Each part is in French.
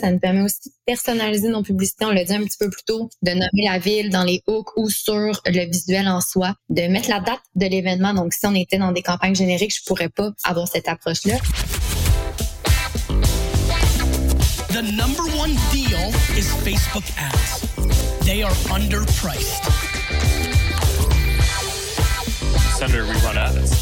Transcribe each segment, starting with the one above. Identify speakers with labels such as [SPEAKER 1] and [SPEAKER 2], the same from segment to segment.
[SPEAKER 1] Ça nous permet aussi de personnaliser nos publicités, on l'a dit un petit peu plus tôt, de nommer la ville dans les hooks ou sur le visuel en soi, de mettre la date de l'événement. Donc, si on était dans des campagnes génériques, je pourrais pas avoir cette approche-là. The number one deal is Facebook ads. They are underpriced. Senator, we run ads.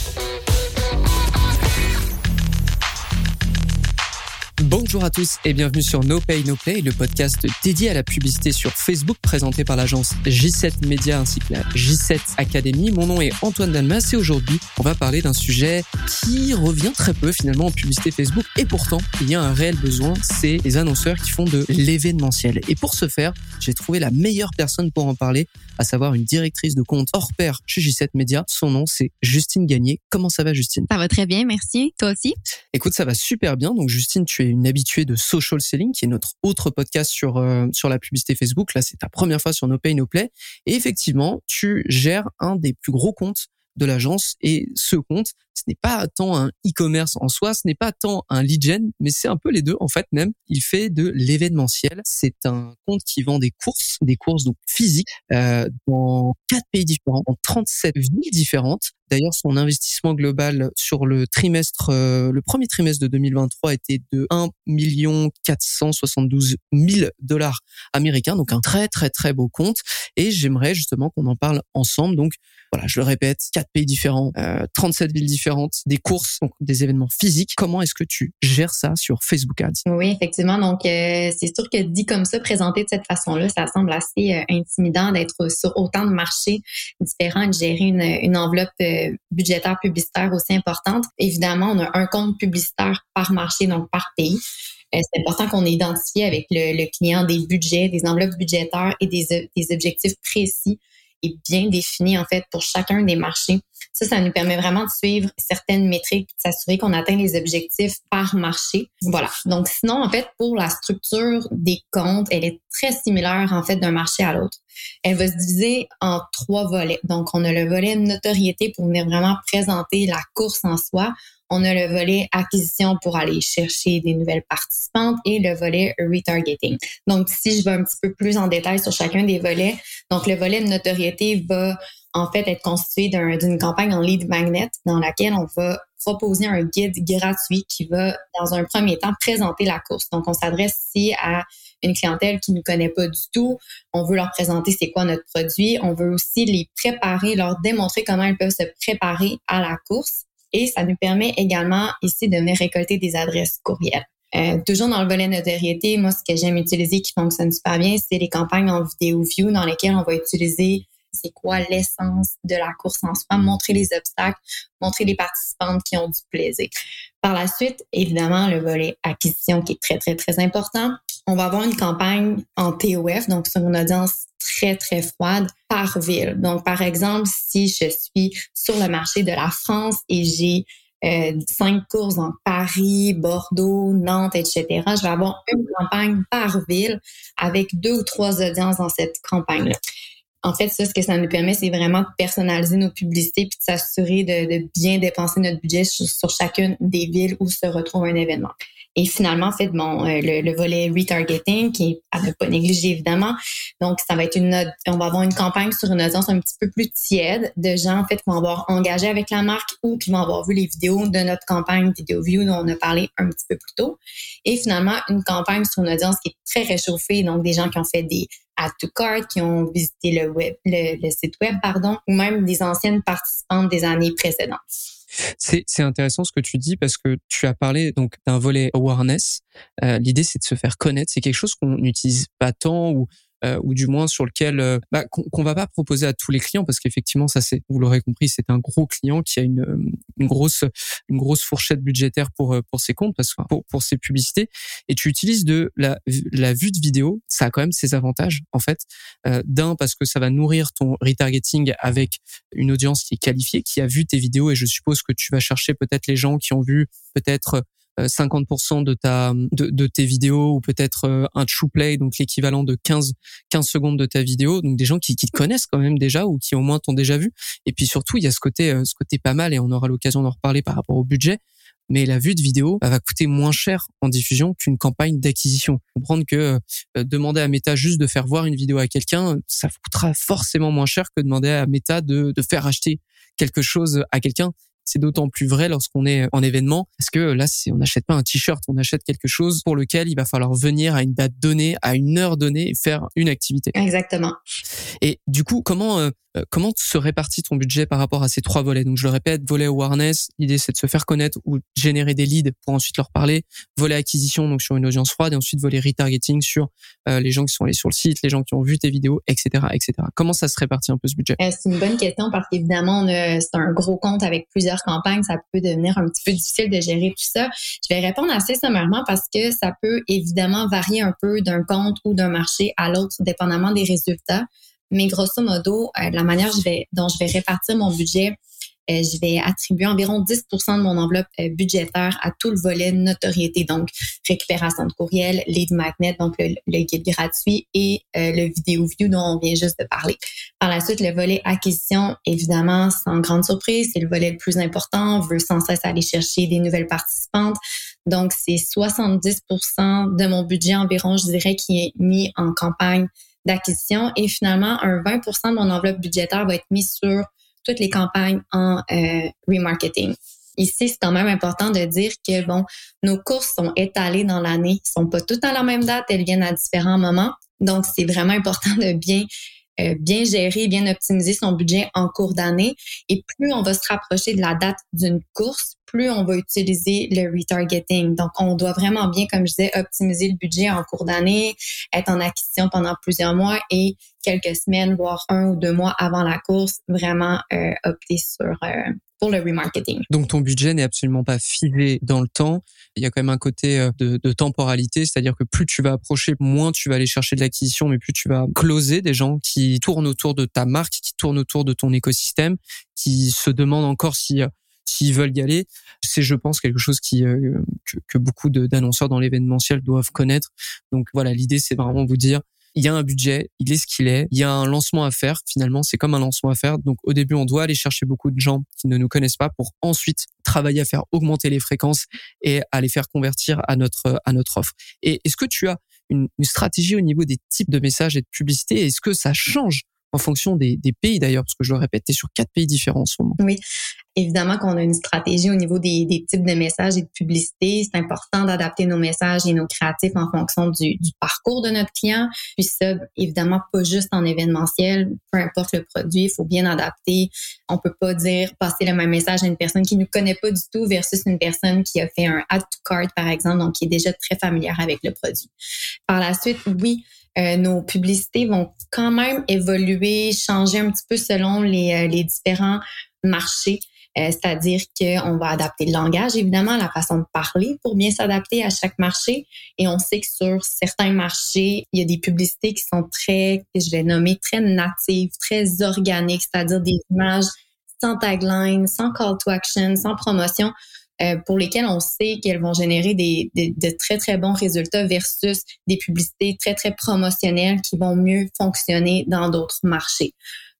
[SPEAKER 2] Bonjour à tous et bienvenue sur No Pay No Play, le podcast dédié à la publicité sur Facebook présenté par l'agence J7 Media ainsi que la J7 Academy. Mon nom est Antoine Dalmas et aujourd'hui on va parler d'un sujet qui revient très peu finalement en publicité Facebook et pourtant il y a un réel besoin, c'est les annonceurs qui font de l'événementiel. Et pour ce faire, j'ai trouvé la meilleure personne pour en parler, à savoir une directrice de compte hors pair chez J7 Media. Son nom c'est Justine Gagné. Comment ça va Justine?
[SPEAKER 3] Ça va très bien, merci. Toi aussi?
[SPEAKER 2] Écoute, ça va super bien. Donc Justine, tu es une habituée de Social Selling, qui est notre autre podcast sur euh, sur la publicité Facebook. Là, c'est ta première fois sur No Pay No Play. Et effectivement, tu gères un des plus gros comptes de l'agence et ce compte, ce n'est pas tant un e-commerce en soi, ce n'est pas tant un lead gen, mais c'est un peu les deux en fait même. Il fait de l'événementiel. C'est un compte qui vend des courses, des courses donc physiques euh, dans quatre pays différents, en 37 villes différentes. D'ailleurs, son investissement global sur le trimestre, euh, le premier trimestre de 2023 était de 1 472 000 dollars américains, donc un très très très beau compte. Et j'aimerais justement qu'on en parle ensemble. Donc voilà, je le répète, quatre pays différents, euh, 37 villes différentes, des courses, donc des événements physiques. Comment est-ce que tu gères ça sur Facebook Ads?
[SPEAKER 1] Oui, effectivement. Donc euh, c'est sûr que dit comme ça, présenté de cette façon-là, ça semble assez euh, intimidant d'être sur autant de marchés différents et de gérer une, enveloppe euh, budgétaire publicitaire aussi importante. Évidemment, on a un compte publicitaire par marché, donc par pays. C'est important qu'on ait identifié avec le, client des budgets, des enveloppes budgétaires et des objectifs précis et bien définis en fait pour chacun des marchés. Ça, ça nous permet vraiment de suivre certaines métriques, de s'assurer qu'on atteint les objectifs par marché. Voilà. Donc sinon, en fait, pour la structure des comptes, elle est très similaire en fait d'un marché à l'autre. Elle va se diviser en trois volets. Donc, on a le volet notoriété pour venir vraiment présenter la course en soi. On a le volet acquisition pour aller chercher des nouvelles participantes et le volet retargeting. Donc, si je vais un petit peu plus en détail sur chacun des volets, donc le volet de notoriété va en fait être constitué d'une campagne en lead magnet dans laquelle on va proposer un guide gratuit qui va, dans un premier temps, présenter la course. Donc, on s'adresse ici à une clientèle qui ne connaît pas du tout. On veut leur présenter c'est quoi notre produit. On veut aussi les préparer, leur démontrer comment ils peuvent se préparer à la course. Et ça nous permet également ici de venir récolter des adresses courriels. Euh, toujours dans le volet notoriété, moi, ce que j'aime utiliser qui fonctionne super bien, c'est les campagnes en vidéo view dans lesquelles on va utiliser c'est quoi l'essence de la course en soi, montrer les obstacles, montrer les participantes qui ont du plaisir. Par la suite, évidemment, le volet acquisition qui est très, très, très important. On va avoir une campagne en TOF, donc sur une audience très, très froide par ville. Donc, par exemple, si je suis sur le marché de la France et j'ai euh, cinq courses en Paris, Bordeaux, Nantes, etc. Je vais avoir une campagne par ville avec deux ou trois audiences dans cette campagne-là. En fait, ça, ce que ça nous permet, c'est vraiment de personnaliser nos publicités puis de s'assurer de, bien dépenser notre budget sur, chacune des villes où se retrouve un événement. Et finalement, en fait, bon, euh, le, volet retargeting, qui est à ne pas négliger évidemment. Donc, ça va être une, on va avoir une campagne sur une audience un petit peu plus tiède de gens, en fait, qui vont avoir engagé avec la marque ou qui vont avoir vu les vidéos de notre campagne Video View dont on a parlé un petit peu plus tôt. Et finalement, une campagne sur une audience qui est très réchauffée, donc des gens qui ont fait des add to cart, qui ont visité le web, le, site web, pardon, ou même des anciennes participantes des années précédentes.
[SPEAKER 2] C'est, intéressant ce que tu dis parce que tu as parlé donc d'un volet awareness. Euh, l'idée c'est de se faire connaître. C'est quelque chose qu'on n'utilise pas tant ou euh, ou du moins sur lequel euh, bah, qu'on va pas proposer à tous les clients parce qu'effectivement ça c'est vous l'aurez compris c'est un gros client qui a une, une grosse une grosse fourchette budgétaire pour euh, pour ses comptes parce que pour pour ses publicités. Et tu utilises de la la vue de vidéo. Ça a quand même ses avantages en fait. Euh, d'un parce que ça va nourrir ton retargeting avec une audience qui est qualifiée qui a vu tes vidéos. Et je suppose que tu vas chercher peut-être les gens qui ont vu peut-être 50% de ta de, de, tes vidéos ou peut-être euh, un true play donc l'équivalent de 15 15 secondes de ta vidéo donc des gens qui, qui te connaissent quand même déjà ou qui au moins t'ont déjà vu et puis surtout il y a ce côté euh, ce côté pas mal et on aura l'occasion d'en reparler par rapport au budget mais la vue de vidéo va coûter moins cher en diffusion qu'une campagne d'acquisition. Comprendre que euh, demander à Meta juste de faire voir une vidéo à quelqu'un, ça coûtera forcément moins cher que demander à Meta de, de faire acheter quelque chose à quelqu'un. C'est d'autant plus vrai lorsqu'on est en événement parce que là, on n'achète pas un t-shirt, on achète quelque chose pour lequel il va falloir venir à une date donnée, à une heure donnée et faire une activité.
[SPEAKER 1] Exactement.
[SPEAKER 2] Et du coup, comment euh, comment se répartit ton budget par rapport à ces trois volets? Donc je le répète, volet awareness, l'idée c'est de se faire connaître ou générer des leads pour ensuite leur parler. Volet acquisition, donc sur une audience froide, et ensuite volet retargeting sur euh, les gens qui sont allés sur le site, les gens qui ont vu tes vidéos, etc., etc. Comment ça se répartit un peu ce budget?
[SPEAKER 1] Euh, C'est une bonne question parce qu'évidemment c'est un gros compte avec plusieurs campagnes, ça peut devenir un petit peu difficile de gérer tout ça. Je vais répondre assez sommairement parce que ça peut évidemment varier un peu d'un compte ou d'un marché à l'autre, dépendamment des résultats. Mais grosso modo, euh, la manière je vais, dont je vais répartir mon budget, euh, je vais attribuer environ 10 de mon enveloppe euh, budgétaire à tout le volet notoriété, donc récupération de courriel, lead magnet, donc le, guide gratuit et le vidéo view dont on vient juste de parler. Par la suite, le volet acquisition, évidemment, sans grande surprise, c'est le volet le plus important. On veut sans cesse aller chercher des nouvelles participantes. Donc, c'est 70 de mon budget environ, je dirais, qui est mis en campagne d'acquisition et finalement un 20% de mon enveloppe budgétaire va être mis sur toutes les campagnes en euh, remarketing. Ici, c'est quand même important de dire que bon, nos courses sont étalées dans l'année, sont pas toutes à la même date, elles viennent à différents moments. Donc, c'est vraiment important de bien euh, bien gérer, bien optimiser son budget en cours d'année. Et plus on va se rapprocher de la date d'une course, plus on va utiliser le retargeting. Donc, on doit vraiment bien, comme je disais, optimiser le budget en cours d'année, être en acquisition pendant plusieurs mois et quelques semaines, voire un ou deux mois avant la course, vraiment euh, opter sur euh, pour le remarketing.
[SPEAKER 2] Donc ton budget n'est absolument pas figé dans le temps. Il y a quand même un côté euh, de, de temporalité, c'est-à-dire que plus tu vas approcher, moins tu vas aller chercher de l'acquisition, mais plus tu vas closer des gens qui tournent autour de ta marque, qui tournent autour de ton écosystème, qui se demandent encore si s'ils veulent y aller. C'est, je pense, quelque chose qui euh, que, beaucoup d'annonceurs dans l'événementiel doivent connaître. Donc voilà, l'idée, c'est vraiment vous dire, il y a un budget, il est ce qu'il est, il y a un lancement à faire. Finalement, c'est comme un lancement à faire. Donc au début, on doit aller chercher beaucoup de gens qui ne nous connaissent pas pour ensuite travailler à faire augmenter les fréquences et à les faire convertir à notre à notre offre. Et est-ce que tu as une, une stratégie au niveau des types de messages et de publicité Est-ce que ça change en fonction des, pays d'ailleurs, parce que je le répète, sur quatre pays différents en ce moment.
[SPEAKER 1] Oui, évidemment qu'on a une stratégie au niveau des, types de messages et de publicité. C'est important d'adapter nos messages et nos créatifs en fonction du, parcours de notre client. Puis ça, évidemment, pas juste en événementiel, peu importe le produit, il faut bien adapter. On peut pas dire passer le même message à une personne qui ne connaît pas du tout versus une personne qui a fait un add to cart, par exemple, donc qui est déjà très familière avec le produit. Par la suite, oui, euh, nos publicités vont quand même évoluer, changer un petit peu selon les, euh, les différents marchés. Euh, c'est-à-dire qu'on va adapter le langage, évidemment, la façon de parler pour bien s'adapter à chaque marché. Et on sait que sur certains marchés, il y a des publicités qui sont très, que je vais nommer, très natives, très organiques, c'est-à-dire des images sans tagline, sans call to action, sans promotion. Euh, pour lesquelles on sait qu'elles vont générer des, de très, très bons résultats versus des publicités très, très promotionnelles qui vont mieux fonctionner dans d'autres marchés.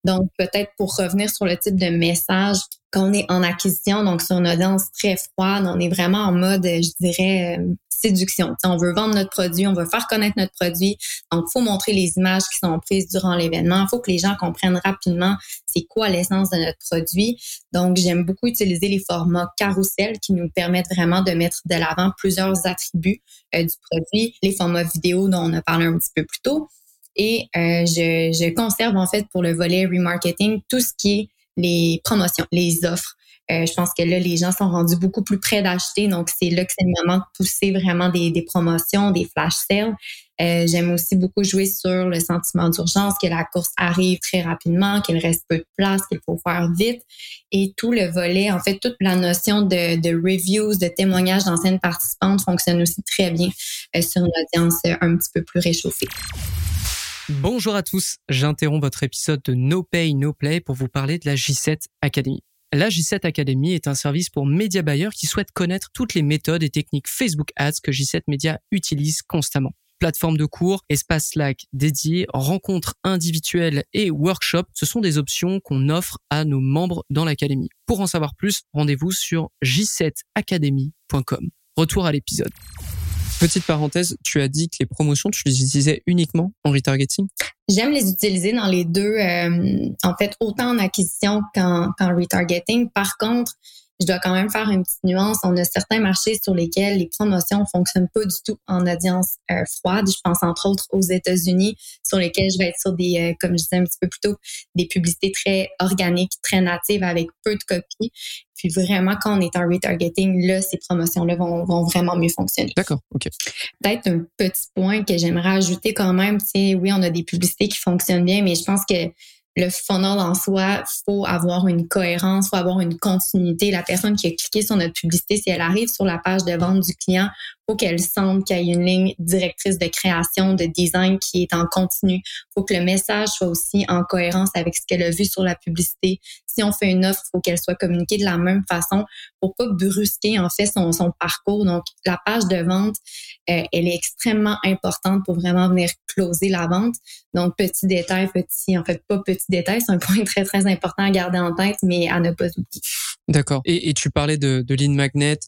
[SPEAKER 1] Donc, peut-être pour revenir sur le type de message qu'on est en acquisition, donc sur une audience très froide, on est vraiment en mode, je dirais, séduction. on veut vendre notre produit, on veut faire connaître notre produit. Donc, il faut montrer les images qui sont prises durant l'événement. Il faut que les gens comprennent rapidement c'est quoi l'essence de notre produit. Donc, j'aime beaucoup utiliser les formats carousel qui nous permettent vraiment de mettre de l'avant plusieurs attributs euh, du produit, les formats vidéo dont on a parlé un petit peu plus tôt. Et euh, je, je conserve en fait pour le volet remarketing tout ce qui est les promotions, les offres. Euh, je pense que là, les gens sont rendus beaucoup plus près d'acheter. Donc, c'est là que c'est le moment de pousser vraiment des, promotions, des flash sales. Euh, J'aime aussi beaucoup jouer sur le sentiment d'urgence, que la course arrive très rapidement, qu'il reste peu de place, qu'il faut faire vite. Et tout le volet, en fait, toute la notion de, de reviews, de témoignages d'anciennes participantes fonctionne aussi très bien euh, sur une audience un petit peu plus réchauffée.
[SPEAKER 2] Bonjour à tous, j'interromps votre épisode de No Pay, No Play pour vous parler de la J7 Academy. La J7 Academy est un service pour média buyers qui souhaitent connaître toutes les méthodes et techniques Facebook Ads que J7 Media utilise constamment. plateforme de cours, espace Slack dédié, rencontres individuelles et workshops. Ce sont des options qu'on offre à nos membres dans l'académie. Pour en savoir plus, rendez-vous sur j7academy.com. Retour à l'épisode. Petite parenthèse, tu as dit que les promotions, tu les utilisais uniquement en retargeting?
[SPEAKER 1] J'aime les utiliser dans les deux, euh, en fait, autant en acquisition qu'en retargeting. Par contre, je dois quand même faire une petite nuance. On a certains marchés sur lesquels les promotions fonctionnent pas du tout en audience euh, froide. Je pense entre autres aux États-Unis, sur lesquels je vais être sur des, euh, comme je disais un petit peu plus tôt, des publicités très organiques, très natives avec peu de copies. Puis vraiment, quand on est en retargeting, là, ces promotions-là vont, vont vraiment mieux fonctionner.
[SPEAKER 2] D'accord, OK.
[SPEAKER 1] Peut-être un petit point que j'aimerais ajouter quand même, tu sais, oui, on a des publicités qui fonctionnent bien, mais je pense que le funnel en soi, faut avoir une cohérence, faut avoir une continuité. La personne qui a cliqué sur notre publicité, si elle arrive sur la page de vente du client, faut qu'elle sente qu'il y a une ligne directrice de création, de design qui est en continu. faut que le message soit aussi en cohérence avec ce qu'elle a vu sur la publicité. Si on fait une offre, faut qu'elle soit communiquée de la même façon pour pas brusquer en fait son, son parcours. Donc la page de vente, euh, elle est extrêmement importante pour vraiment venir closer la vente. Donc petit détail, petit en fait pas petit détail, c'est un point très très important à garder en tête, mais à ne pas oublier.
[SPEAKER 2] D'accord. Et, et tu parlais de, de lead magnet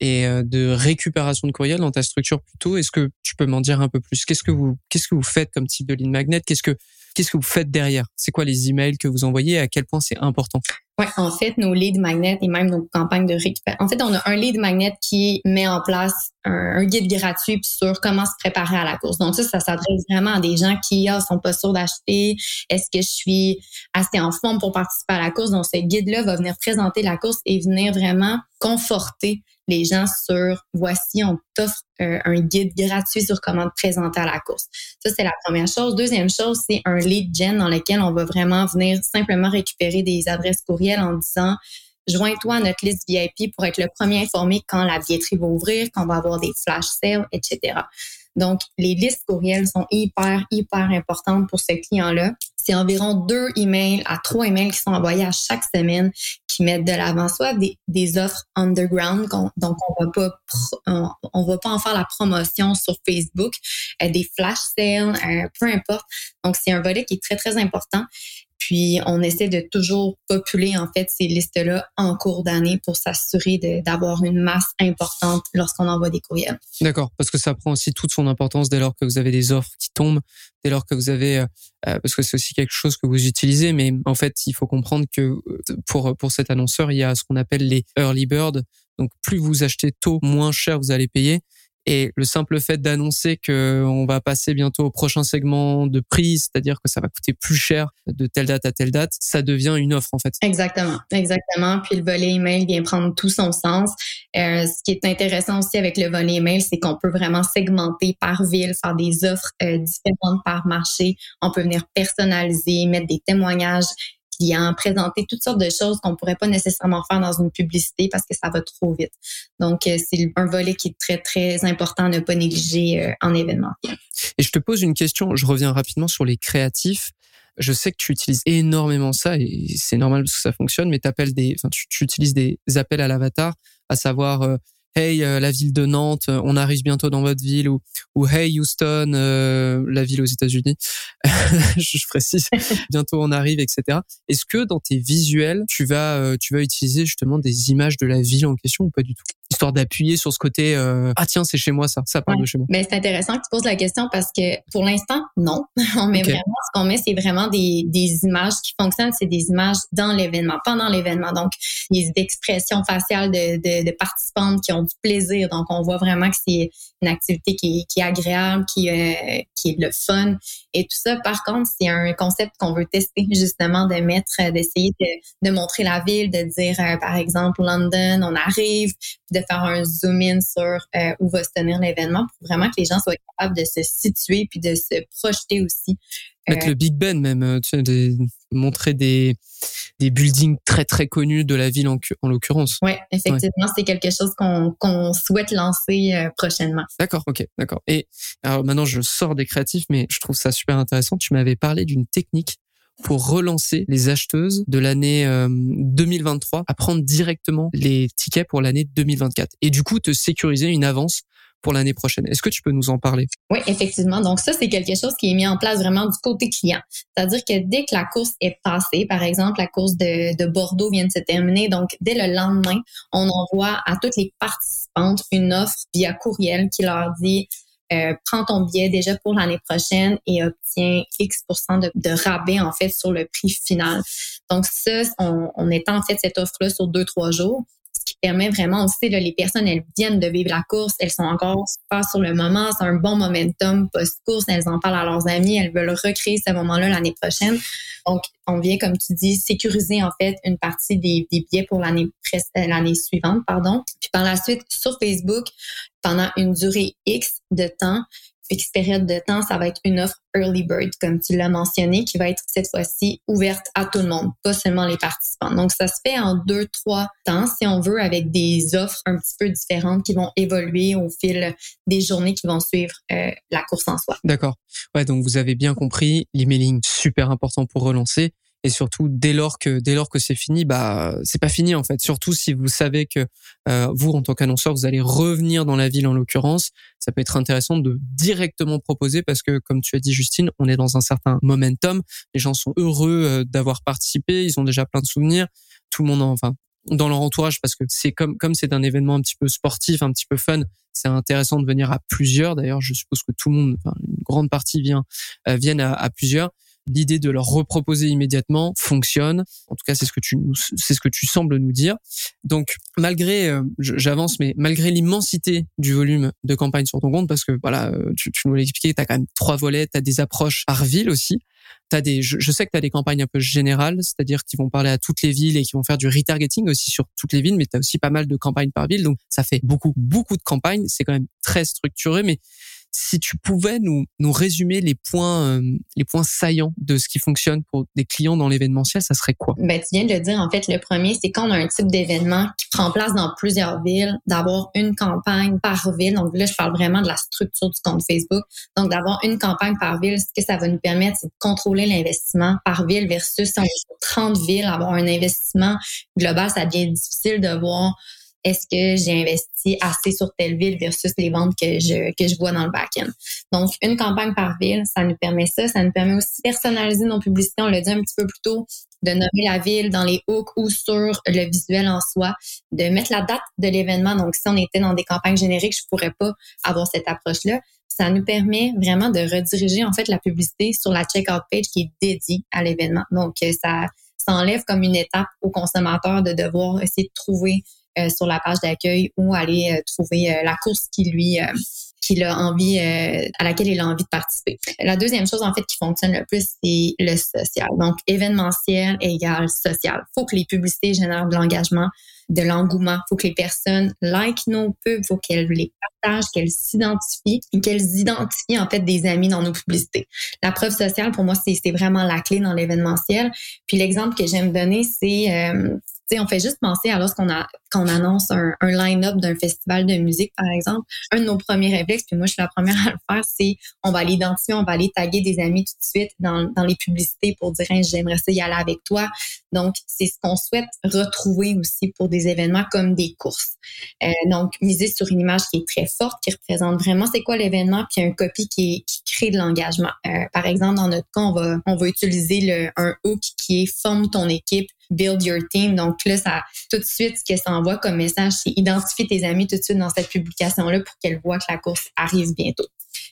[SPEAKER 2] et euh, de récupération de courriel dans ta structure plutôt. Est-ce que tu peux m'en dire un peu plus? Qu'est-ce que vous qu'est-ce que vous faites comme type de lead magnet? Qu'est-ce que qu'est-ce que vous faites derrière? C'est quoi les emails que vous envoyez? Et à quel point c'est important?
[SPEAKER 1] Ouais, en fait, nos lead magnets et même nos campagnes de récupération. En fait, on a un lead magnet qui met en place un, guide gratuit sur comment se préparer à la course. Donc ça, ça s'adresse vraiment à des gens qui ah, sont pas sûrs d'acheter. Est-ce que je suis assez en forme pour participer à la course? Donc ce guide-là va venir présenter la course et venir vraiment conforter les gens sur voici, on t'offre euh, un guide gratuit sur comment te présenter à la course. Ça, c'est la première chose. Deuxième chose, c'est un lead gen dans lequel on va vraiment venir simplement récupérer des adresses courriels en disant joins-toi à notre liste VIP pour être le premier informé quand la billetterie va ouvrir, quand on va avoir des flash sales, etc. Donc, les listes courriels sont hyper, hyper importantes pour ce client-là. C'est environ deux emails à trois emails qui sont envoyés à chaque semaine qui mettent de l'avant soit des, des offres underground, donc on va pas on, va pas en faire la promotion sur Facebook, euh, des flash sales, euh, peu importe. Donc c'est un volet qui est très très important. Puis on essaie de toujours populer en fait ces listes-là en cours d'année pour s'assurer d'avoir une masse importante lorsqu'on envoie des courriels.
[SPEAKER 2] D'accord, parce que ça prend aussi toute son importance dès lors que vous avez des offres qui tombent, dès lors que vous avez euh, euh, parce que c'est aussi quelque chose que vous utilisez, mais en fait il faut comprendre que euh, pour pour cet annonceur il y a ce qu'on appelle les early bird. Donc plus vous achetez tôt, moins cher vous allez payer. Et le simple fait d'annoncer que on va passer bientôt au prochain segment de prix, c'est-à-dire que ça va coûter plus cher de telle date à telle date, ça devient une offre en fait.
[SPEAKER 1] Exactement, exactement. Puis le volet email vient prendre tout son sens. Euh, ce qui est intéressant aussi avec le volet email, c'est qu'on peut vraiment segmenter par ville, faire des offres euh, différentes par marché. On peut venir personnaliser, mettre des témoignages clients, présenter toutes sortes de choses qu'on pourrait pas nécessairement faire dans une publicité parce que ça va trop vite. Donc, euh, c'est un volet qui est très, très important à ne pas négliger euh, en événement.
[SPEAKER 2] Et je te pose une question, je reviens rapidement sur les créatifs. Je sais que tu utilises énormément ça et c'est normal parce que ça fonctionne, mais appelles des, enfin, tu, utilises des appels à l'avatar, à savoir euh, Hey la ville de Nantes, on arrive bientôt dans votre ville ou, ou Hey Houston, la ville aux États-Unis. je précise, bientôt on arrive, etc. Est-ce que dans tes visuels, tu vas, euh, tu vas utiliser justement des images de la ville en question ou pas du tout? Histoire d'appuyer sur ce côté, euh, ah tiens, c'est chez moi ça, ça parle de chez moi.
[SPEAKER 1] Mais c'est intéressant que tu poses la question parce que pour l'instant, non. on met vraiment, ce qu'on met, c'est vraiment des, des images qui fonctionnent, c'est des images dans l'événement, pendant l'événement. Donc, des expressions faciales de, de, de participantes qui ont du plaisir. Donc, on voit vraiment que c'est une activité qui est, qui est agréable, qui, euh, qui est le fun et tout ça. Par contre, c'est un concept qu'on veut tester justement de mettre, d'essayer de, de, montrer la ville, de dire euh, par exemple London, on arrive, de faire un zoom in sur euh, où va se tenir l'événement pour vraiment que les gens soient capables de se situer puis de se projeter aussi.
[SPEAKER 2] Mettre le Big Ben même, tu sais, de montrer des des buildings très très connus de la ville en, en l'occurrence.
[SPEAKER 1] Oui, effectivement, c'est quelque chose qu'on qu'on souhaite lancer prochainement.
[SPEAKER 2] D'accord, ok, d'accord. Et alors maintenant je sors des créatifs, mais je trouve ça super intéressant. Tu m'avais parlé d'une technique pour relancer les acheteuses de l'année 2023 à prendre directement les tickets pour l'année 2024 et du coup te sécuriser une avance pour l'année prochaine. Est-ce que tu peux nous en parler?
[SPEAKER 1] Oui, effectivement. Donc ça, c'est quelque chose qui est mis en place vraiment du côté client. C'est-à-dire que dès que la course est passée, par exemple, la course de, de Bordeaux vient de se terminer, donc dès le lendemain, on envoie à toutes les participantes une offre via courriel qui leur dit euh, prends ton billet déjà pour l'année prochaine et obtiens X de, de, rabais en fait sur le prix final. Donc ça, on, on étend en fait cette offre-là sur deux trois jours permet vraiment aussi, là, les personnes, elles viennent de vivre la course, elles sont encore super sur le moment, c'est un bon momentum post-course, elles en parlent à leurs amis, elles veulent recréer ce moment-là l'année prochaine. Donc, on vient, comme tu dis, sécuriser en fait une partie des, billets pour l'année l'année suivante, pardon. Puis par la suite, sur Facebook, pendant une durée X de temps, Période de temps, ça va être une offre early bird, comme tu l'as mentionné, qui va être cette fois-ci ouverte à tout le monde, pas seulement les participants. Donc, ça se fait en deux, trois temps, si on veut, avec des offres un petit peu différentes qui vont évoluer au fil des journées qui vont suivre euh, la course en soi.
[SPEAKER 2] D'accord. Ouais, donc vous avez bien compris, l'emailing super important pour relancer et surtout dès lors que dès lors que c'est fini bah c'est pas fini en fait. Surtout si vous savez que euh, vous en tant qu'annonceur vous allez revenir dans la ville en l'occurrence ça peut être intéressant de directement proposer parce que comme tu as dit Justine on est dans un certain momentum. Les gens sont heureux euh, d'avoir participé. Ils ont déjà plein de souvenirs. Tout le monde en, enfin dans leur entourage parce que c'est comme comme c'est un événement un petit peu sportif un petit peu fun c'est intéressant de venir à plusieurs. D'ailleurs je suppose que tout le monde une grande partie vient euh, viennent à plusieurs l'idée de leur reproposer immédiatement fonctionne. En tout cas, c'est ce que tu c'est ce que tu sembles nous dire. Donc, malgré, euh, j'avance, mais malgré l'immensité du volume de campagne sur ton compte, parce que voilà, euh, tu, tu nous l'as expliqué, as quand même trois volets, tu as des approches par ville aussi. T'as des, je, sais que tu as des campagnes un peu générales, c'est-à-dire qui vont parler à toutes les villes et qui vont faire du retargeting aussi sur toutes les villes, mais tu as aussi pas mal de campagnes par ville, donc ça fait beaucoup, beaucoup de campagnes. C'est quand même très structuré, mais si tu pouvais nous, résumer les points, euh, les points saillants de ce qui fonctionne pour des clients dans l'événementiel, ça serait quoi?
[SPEAKER 1] Ben, tu viens de le dire. En fait, le premier, c'est quand on a un type d'événement qui prend place dans plusieurs villes, d'avoir une campagne par ville. Donc là, je parle vraiment de la structure du compte Facebook. Donc, d'avoir une campagne par ville, ce que ça va nous permettre, c'est de contrôler l'investissement par ville versus si on est sur 30 villes, avoir un investissement global, ça devient difficile de voir est-ce que j'ai investi assez sur telle ville versus les ventes que je, que je vois dans le back-end? Donc, une campagne par ville, ça nous permet ça. Ça nous permet aussi de personnaliser nos publicités. On l'a dit un petit peu plus tôt, de nommer la ville dans les hooks ou sur le visuel en soi, de mettre la date de l'événement. Donc, si on était dans des campagnes génériques, je pourrais pas avoir cette approche-là. Ça nous permet vraiment de rediriger en fait la publicité sur la checkout page qui est dédiée à l'événement. Donc, ça, ça enlève comme une étape au consommateur de devoir essayer de trouver sur la page d'accueil ou aller euh, trouver euh, la course qui lui qu'il a envie, à laquelle il a envie de participer. La deuxième chose, en fait, qui fonctionne le plus, c'est le social. Donc, événementiel égale social. Faut que les publicités génèrent de l'engagement, de l'engouement. Faut que les personnes like nos pubs, faut qu'elles les partagent, qu'elles s'identifient, qu'elles identifient, en fait, des amis dans nos publicités. La preuve sociale, pour moi, c'est vraiment la clé dans l'événementiel. Puis l'exemple que j'aime donner, c'est, on fait juste penser à lorsqu'on a, qu'on annonce un, line-up d'un festival de musique, par exemple. Un de nos premiers réflexes, puis moi, je suis la première à le faire, c'est on va aller identifier, on va aller taguer des amis tout de suite dans, dans les publicités pour dire, j'aimerais ça y aller avec toi. Donc, c'est ce qu'on souhaite retrouver aussi pour des événements comme des courses. Euh, donc, miser sur une image qui est très forte, qui représente vraiment c'est quoi l'événement, puis un copy qui, crée de l'engagement. Euh, par exemple, dans notre cas, on va, on va utiliser un hook qui est forme ton équipe build your team. Donc là, ça, tout de suite, ce que ça envoie comme message, c'est identifier tes amis tout de suite dans cette publication-là pour qu'elles voient que la course arrive bientôt.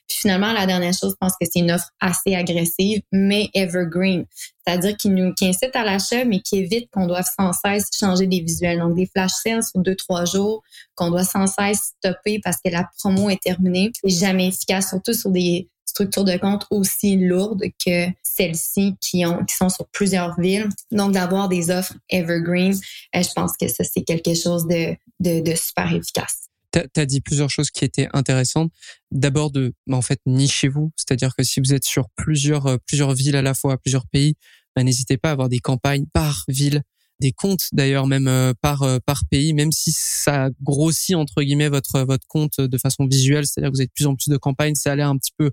[SPEAKER 1] Puis finalement, la dernière chose, je pense que c'est une offre assez agressive, mais evergreen. C'est-à-dire qui nous, qui incite à l'achat, mais qui évite qu'on doive sans cesse changer des visuels. Donc, des flash sales sur deux, trois jours, qu'on doit sans cesse stopper parce que la promo est terminée. C'est jamais efficace, surtout sur des structures de compte aussi lourdes que celles-ci qui qui sont sur plusieurs villes. Donc d'avoir des offres evergreen, euh, je pense que ça c'est quelque chose de, de, de super efficace.
[SPEAKER 2] Tu as dit plusieurs choses qui étaient intéressantes. D'abord de, bah, en fait, nichez-vous. C'est-à-dire que si vous êtes sur plusieurs, euh, plusieurs villes à la fois, plusieurs pays, bah, n'hésitez pas à avoir des campagnes par ville, des comptes d'ailleurs même euh, par par pays, même si ça grossit entre guillemets votre votre compte de façon visuelle, c'est-à-dire que vous avez de plus en plus de campagnes, ça a l'air un petit peu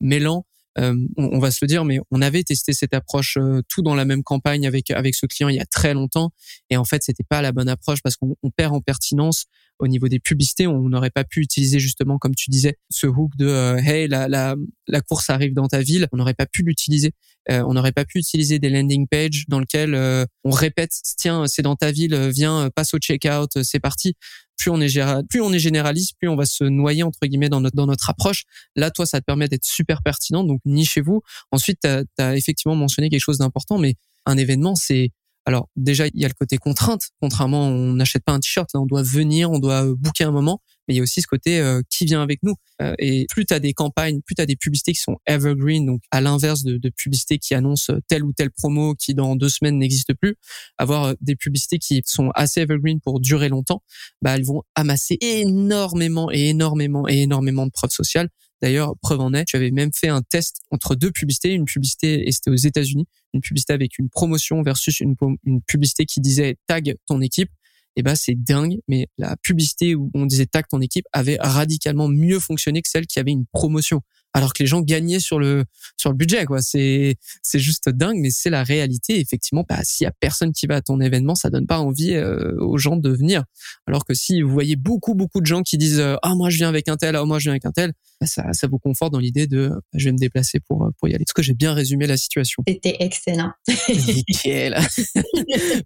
[SPEAKER 2] mêlant. on, on, va se le dire, mais on avait testé cette approche tout dans la même campagne avec avec ce client il y a très longtemps, et en fait c'était pas la bonne approche parce qu'on perd en pertinence au niveau des publicités, on n'aurait pas pu utiliser justement, comme tu disais, ce hook de euh, hey la, la, la course arrive dans ta ville. On n'aurait pas pu l'utiliser. Euh, on n'aurait pas pu utiliser des landing pages dans lesquels euh, on répète tiens c'est dans ta ville, viens passe au checkout, c'est parti. Plus on est généraliste, plus on va se noyer entre guillemets dans notre approche. Là, toi, ça te permet d'être super pertinent. Donc nichez-vous. Ensuite, tu as effectivement mentionné quelque chose d'important, mais un événement, c'est alors déjà, il y a le côté contrainte. Contrairement, on n'achète pas un t-shirt, là, on doit venir, on doit booker un moment. Mais il y a aussi ce côté euh, qui vient avec nous. Euh, et plus tu as des campagnes, plus tu as des publicités qui sont evergreen, donc à l'inverse de, de, publicités qui annoncent telle ou telle promo qui dans deux semaines n'existe plus, avoir des publicités qui sont assez evergreen pour durer longtemps, bah elles vont amasser énormément et énormément et énormément de preuves sociales. D'ailleurs, preuve en est, tu avais même fait un test entre deux publicités, une publicité et c'était aux États-Unis, une publicité avec une promotion versus une, une publicité qui disait tag ton équipe. Et ben c'est dingue, mais la publicité où on disait tag ton équipe avait radicalement mieux fonctionné que celle qui avait une promotion alors que les gens gagnaient sur le sur le budget quoi. C'est c'est juste dingue mais c'est la réalité. Effectivement bah s'il y a personne qui va à ton événement ça donne pas envie euh, aux gens de venir. Alors que si vous voyez beaucoup beaucoup de gens qui disent ah moi je viens avec un tel ah moi je viens avec un tel ça ça vous conforte dans l'idée de bah, je vais me déplacer pour pour y aller. Est-ce que j'ai bien résumé la situation.
[SPEAKER 1] C'était excellent.
[SPEAKER 2] Nickel.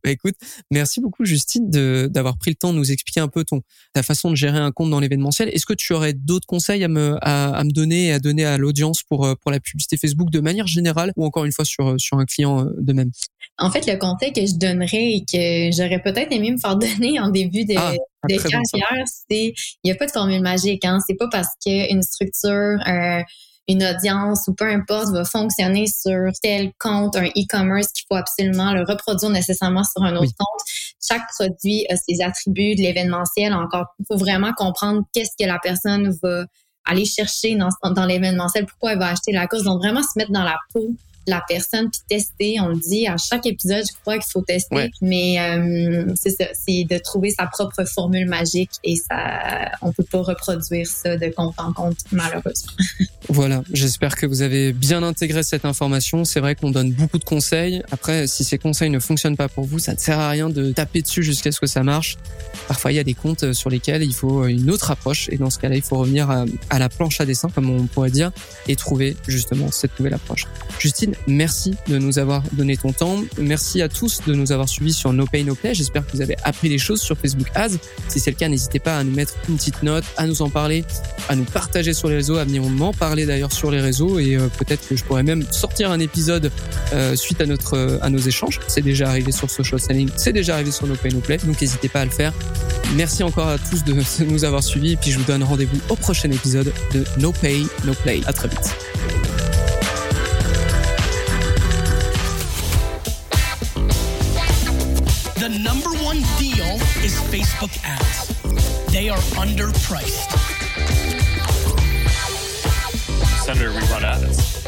[SPEAKER 2] Bah écoute merci beaucoup Justine de d'avoir pris le temps de nous expliquer un peu ton ta façon de gérer un compte dans l'événementiel. Est-ce que tu aurais d'autres conseils à me à, à me donner et à donner à l'audience pour euh, pour la publicité Facebook de manière générale ou encore une fois sur euh, sur un client euh, de même?
[SPEAKER 1] En fait, le conseil que je donnerais et que j'aurais peut-être aimé me faire donner en début de, ah, carrière, c'est il n'y a pas de formule magique. Hein. C'est pas parce qu'une structure une audience ou peu importe va fonctionner sur tel compte, un e-commerce qu'il faut absolument le reproduire nécessairement sur un autre compte. Chaque produit a ses attributs de l'événementiel. Encore, il faut vraiment comprendre qu'est-ce que la personne va aller chercher dans, dans l'événementiel pourquoi elle va acheter la course. Donc, vraiment se mettre dans la peau la personne puis tester. On le dit à chaque épisode, je crois qu'il faut tester. Mais euh, c'est ça, c'est de trouver sa propre formule magique et ça, on peut pas reproduire ça de compte en compte malheureusement.
[SPEAKER 2] voilà, j'espère que vous avez bien intégré cette information. C'est vrai qu'on donne beaucoup de conseils. Après, si ces conseils ne fonctionnent pas pour vous, ça ne sert à rien de taper dessus jusqu'à ce que ça marche. Parfois, il y a des comptes sur lesquels il faut une autre approche et dans ce cas-là, il faut revenir à, à la planche à dessin, comme on pourrait dire, et trouver justement cette nouvelle approche. Justine, merci de nous avoir donné ton temps. Merci à tous de nous avoir suivis sur No Pay No Play. J'espère que vous avez appris des choses sur Facebook Ads. Si c'est le cas, n'hésitez pas à nous mettre une petite note, à nous en parler, à nous partager sur les réseaux, à venir m'en parler d'ailleurs sur les réseaux et euh, peut-être que je pourrais même sortir un épisode euh, suite à notre euh, à nos échanges. C'est déjà arrivé sur Social Selling, c'est déjà arrivé sur No Pay No Play, donc n'hésitez pas à le faire. Merci encore à tous de nous avoir suivis et puis je vous donne rendez-vous au prochain épisode de No Pay No Play. À très vite. Ads. They are underpriced.
[SPEAKER 4] Senator, we run ads.